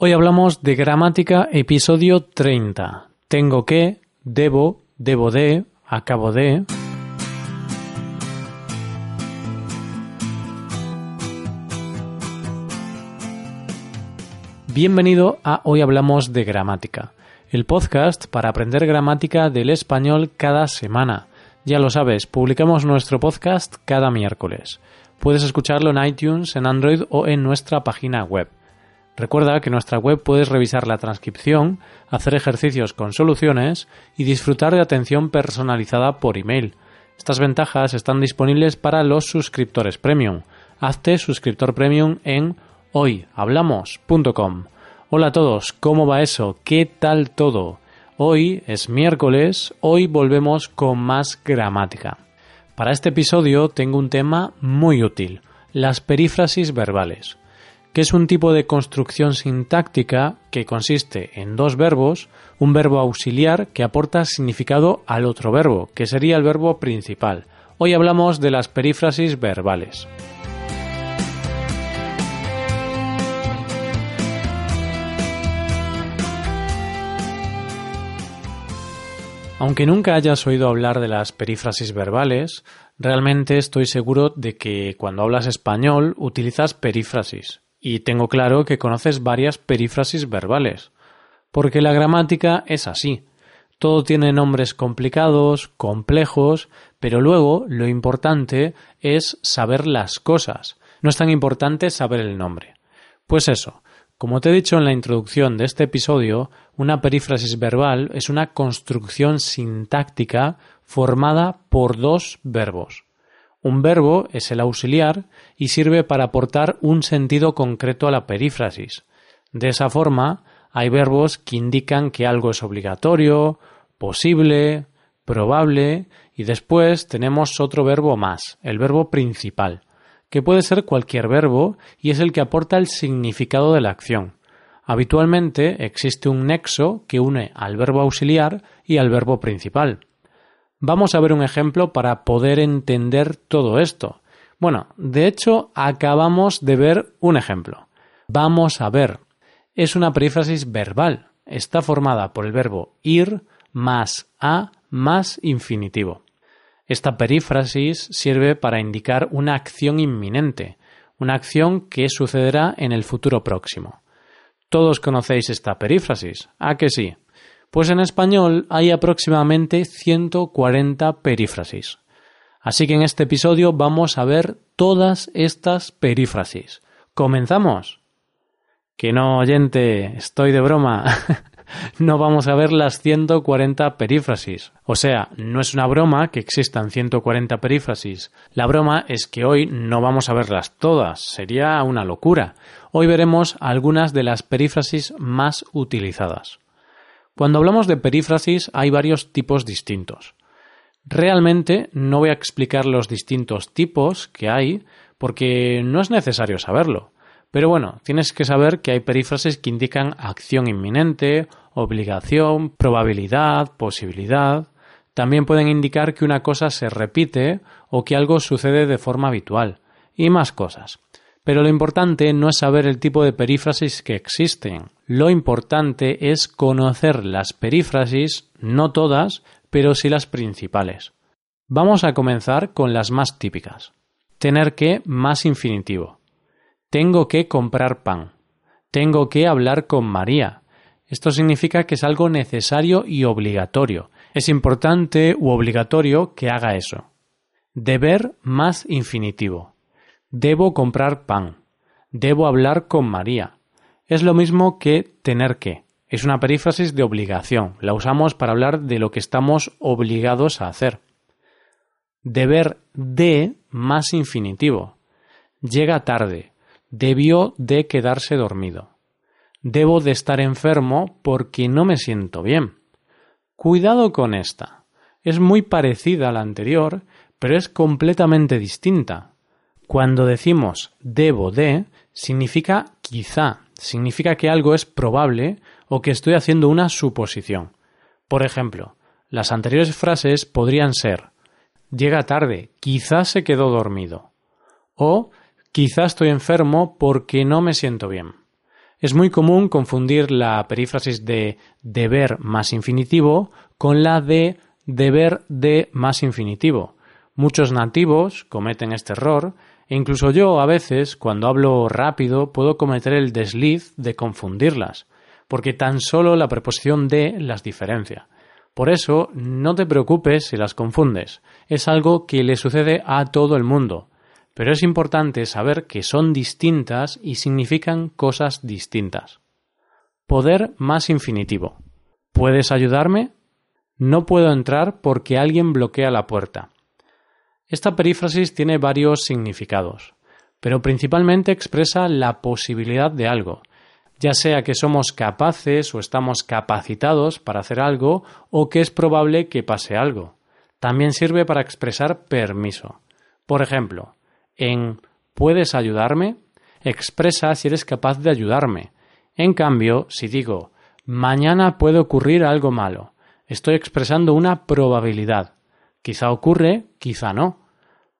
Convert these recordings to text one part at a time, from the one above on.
Hoy hablamos de gramática episodio 30. Tengo que, debo, debo de, acabo de. Bienvenido a Hoy Hablamos de Gramática, el podcast para aprender gramática del español cada semana. Ya lo sabes, publicamos nuestro podcast cada miércoles. Puedes escucharlo en iTunes, en Android o en nuestra página web. Recuerda que en nuestra web puedes revisar la transcripción, hacer ejercicios con soluciones y disfrutar de atención personalizada por email. Estas ventajas están disponibles para los suscriptores premium. Hazte suscriptor premium en hoyhablamos.com. Hola a todos, ¿cómo va eso? ¿Qué tal todo? Hoy es miércoles, hoy volvemos con más gramática. Para este episodio tengo un tema muy útil, las perífrasis verbales que es un tipo de construcción sintáctica que consiste en dos verbos, un verbo auxiliar que aporta significado al otro verbo, que sería el verbo principal. Hoy hablamos de las perífrasis verbales. Aunque nunca hayas oído hablar de las perífrasis verbales, realmente estoy seguro de que cuando hablas español utilizas perífrasis. Y tengo claro que conoces varias perífrasis verbales, porque la gramática es así. Todo tiene nombres complicados, complejos, pero luego lo importante es saber las cosas. No es tan importante saber el nombre. Pues eso, como te he dicho en la introducción de este episodio, una perífrasis verbal es una construcción sintáctica formada por dos verbos. Un verbo es el auxiliar y sirve para aportar un sentido concreto a la perífrasis. De esa forma, hay verbos que indican que algo es obligatorio, posible, probable, y después tenemos otro verbo más, el verbo principal, que puede ser cualquier verbo y es el que aporta el significado de la acción. Habitualmente existe un nexo que une al verbo auxiliar y al verbo principal. Vamos a ver un ejemplo para poder entender todo esto. Bueno, de hecho, acabamos de ver un ejemplo. Vamos a ver. Es una perífrasis verbal. Está formada por el verbo ir más a más infinitivo. Esta perífrasis sirve para indicar una acción inminente, una acción que sucederá en el futuro próximo. Todos conocéis esta perífrasis, ¿a que sí? Pues en español hay aproximadamente 140 perífrasis. Así que en este episodio vamos a ver todas estas perífrasis. ¿Comenzamos? Que no, oyente, estoy de broma. no vamos a ver las 140 perífrasis. O sea, no es una broma que existan 140 perífrasis. La broma es que hoy no vamos a verlas todas. Sería una locura. Hoy veremos algunas de las perífrasis más utilizadas. Cuando hablamos de perífrasis hay varios tipos distintos. Realmente no voy a explicar los distintos tipos que hay porque no es necesario saberlo. Pero bueno, tienes que saber que hay perífrasis que indican acción inminente, obligación, probabilidad, posibilidad. También pueden indicar que una cosa se repite o que algo sucede de forma habitual. Y más cosas. Pero lo importante no es saber el tipo de perífrasis que existen. Lo importante es conocer las perífrasis, no todas, pero sí las principales. Vamos a comenzar con las más típicas. Tener que más infinitivo. Tengo que comprar pan. Tengo que hablar con María. Esto significa que es algo necesario y obligatorio. Es importante u obligatorio que haga eso. Deber más infinitivo. Debo comprar pan. Debo hablar con María. Es lo mismo que tener que. Es una perífrasis de obligación. La usamos para hablar de lo que estamos obligados a hacer. Deber de más infinitivo. Llega tarde. Debió de quedarse dormido. Debo de estar enfermo porque no me siento bien. Cuidado con esta. Es muy parecida a la anterior, pero es completamente distinta. Cuando decimos debo de, significa quizá, significa que algo es probable o que estoy haciendo una suposición. Por ejemplo, las anteriores frases podrían ser llega tarde, quizá se quedó dormido o quizá estoy enfermo porque no me siento bien. Es muy común confundir la perífrasis de deber más infinitivo con la de deber de más infinitivo. Muchos nativos cometen este error incluso yo a veces, cuando hablo rápido, puedo cometer el desliz de confundirlas, porque tan solo la preposición de las diferencia. Por eso, no te preocupes si las confundes. Es algo que le sucede a todo el mundo. Pero es importante saber que son distintas y significan cosas distintas. Poder más infinitivo. ¿Puedes ayudarme? No puedo entrar porque alguien bloquea la puerta. Esta perífrasis tiene varios significados, pero principalmente expresa la posibilidad de algo, ya sea que somos capaces o estamos capacitados para hacer algo o que es probable que pase algo. También sirve para expresar permiso. Por ejemplo, en ¿puedes ayudarme? expresa si eres capaz de ayudarme. En cambio, si digo mañana puede ocurrir algo malo, estoy expresando una probabilidad. Quizá ocurre, quizá no.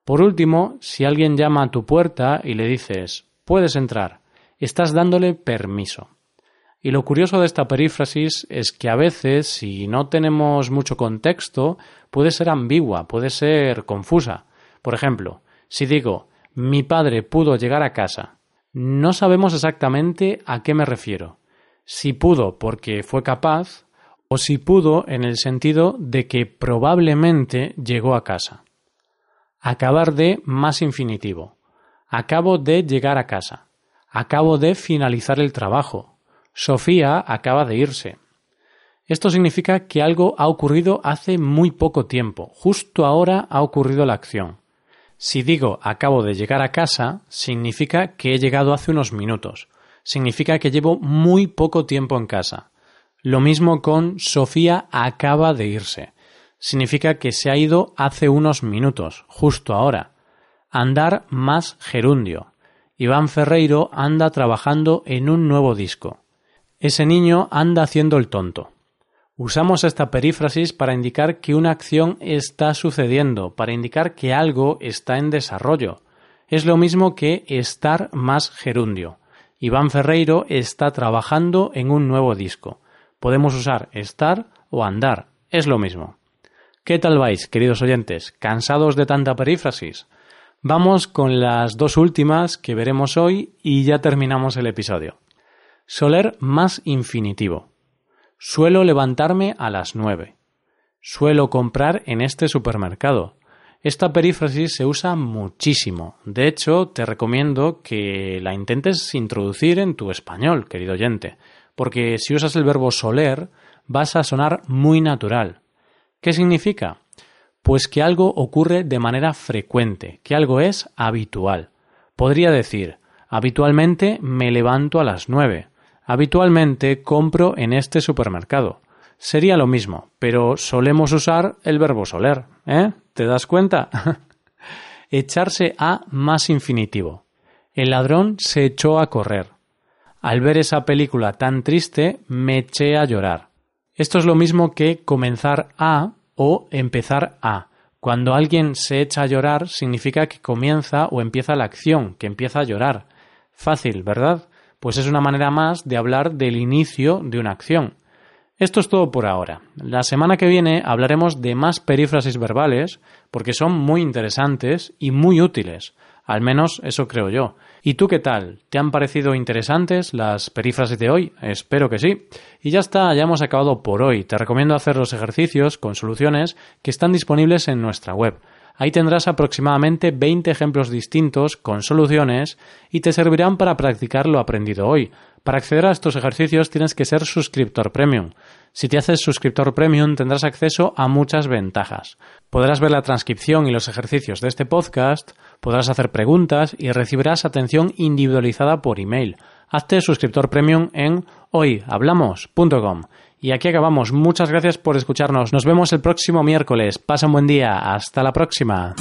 Por último, si alguien llama a tu puerta y le dices puedes entrar, estás dándole permiso. Y lo curioso de esta perífrasis es que a veces, si no tenemos mucho contexto, puede ser ambigua, puede ser confusa. Por ejemplo, si digo mi padre pudo llegar a casa, no sabemos exactamente a qué me refiero. Si pudo porque fue capaz o si pudo en el sentido de que probablemente llegó a casa. Acabar de más infinitivo. Acabo de llegar a casa. Acabo de finalizar el trabajo. Sofía acaba de irse. Esto significa que algo ha ocurrido hace muy poco tiempo. Justo ahora ha ocurrido la acción. Si digo acabo de llegar a casa, significa que he llegado hace unos minutos. Significa que llevo muy poco tiempo en casa. Lo mismo con Sofía acaba de irse. Significa que se ha ido hace unos minutos, justo ahora. Andar más gerundio. Iván Ferreiro anda trabajando en un nuevo disco. Ese niño anda haciendo el tonto. Usamos esta perífrasis para indicar que una acción está sucediendo, para indicar que algo está en desarrollo. Es lo mismo que estar más gerundio. Iván Ferreiro está trabajando en un nuevo disco. Podemos usar estar o andar. Es lo mismo. ¿Qué tal vais, queridos oyentes? ¿Cansados de tanta perífrasis? Vamos con las dos últimas que veremos hoy y ya terminamos el episodio. Soler más infinitivo. Suelo levantarme a las nueve. Suelo comprar en este supermercado. Esta perífrasis se usa muchísimo. De hecho, te recomiendo que la intentes introducir en tu español, querido oyente, porque si usas el verbo soler, vas a sonar muy natural. ¿Qué significa? Pues que algo ocurre de manera frecuente, que algo es habitual. Podría decir, habitualmente me levanto a las nueve. Habitualmente compro en este supermercado. Sería lo mismo, pero solemos usar el verbo soler, ¿eh? ¿Te das cuenta? Echarse a más infinitivo. El ladrón se echó a correr. Al ver esa película tan triste, me eché a llorar. Esto es lo mismo que comenzar a o empezar a. Cuando alguien se echa a llorar significa que comienza o empieza la acción, que empieza a llorar. Fácil, ¿verdad? pues es una manera más de hablar del inicio de una acción. Esto es todo por ahora. La semana que viene hablaremos de más perífrasis verbales porque son muy interesantes y muy útiles. Al menos eso creo yo. ¿Y tú qué tal? ¿Te han parecido interesantes las perífrasis de hoy? Espero que sí. Y ya está, ya hemos acabado por hoy. Te recomiendo hacer los ejercicios con soluciones que están disponibles en nuestra web. Ahí tendrás aproximadamente 20 ejemplos distintos con soluciones y te servirán para practicar lo aprendido hoy. Para acceder a estos ejercicios tienes que ser suscriptor premium. Si te haces suscriptor premium tendrás acceso a muchas ventajas. Podrás ver la transcripción y los ejercicios de este podcast, podrás hacer preguntas y recibirás atención individualizada por email. Hazte suscriptor premium en hoyhablamos.com. Y aquí acabamos. Muchas gracias por escucharnos. Nos vemos el próximo miércoles. Pasa un buen día. Hasta la próxima.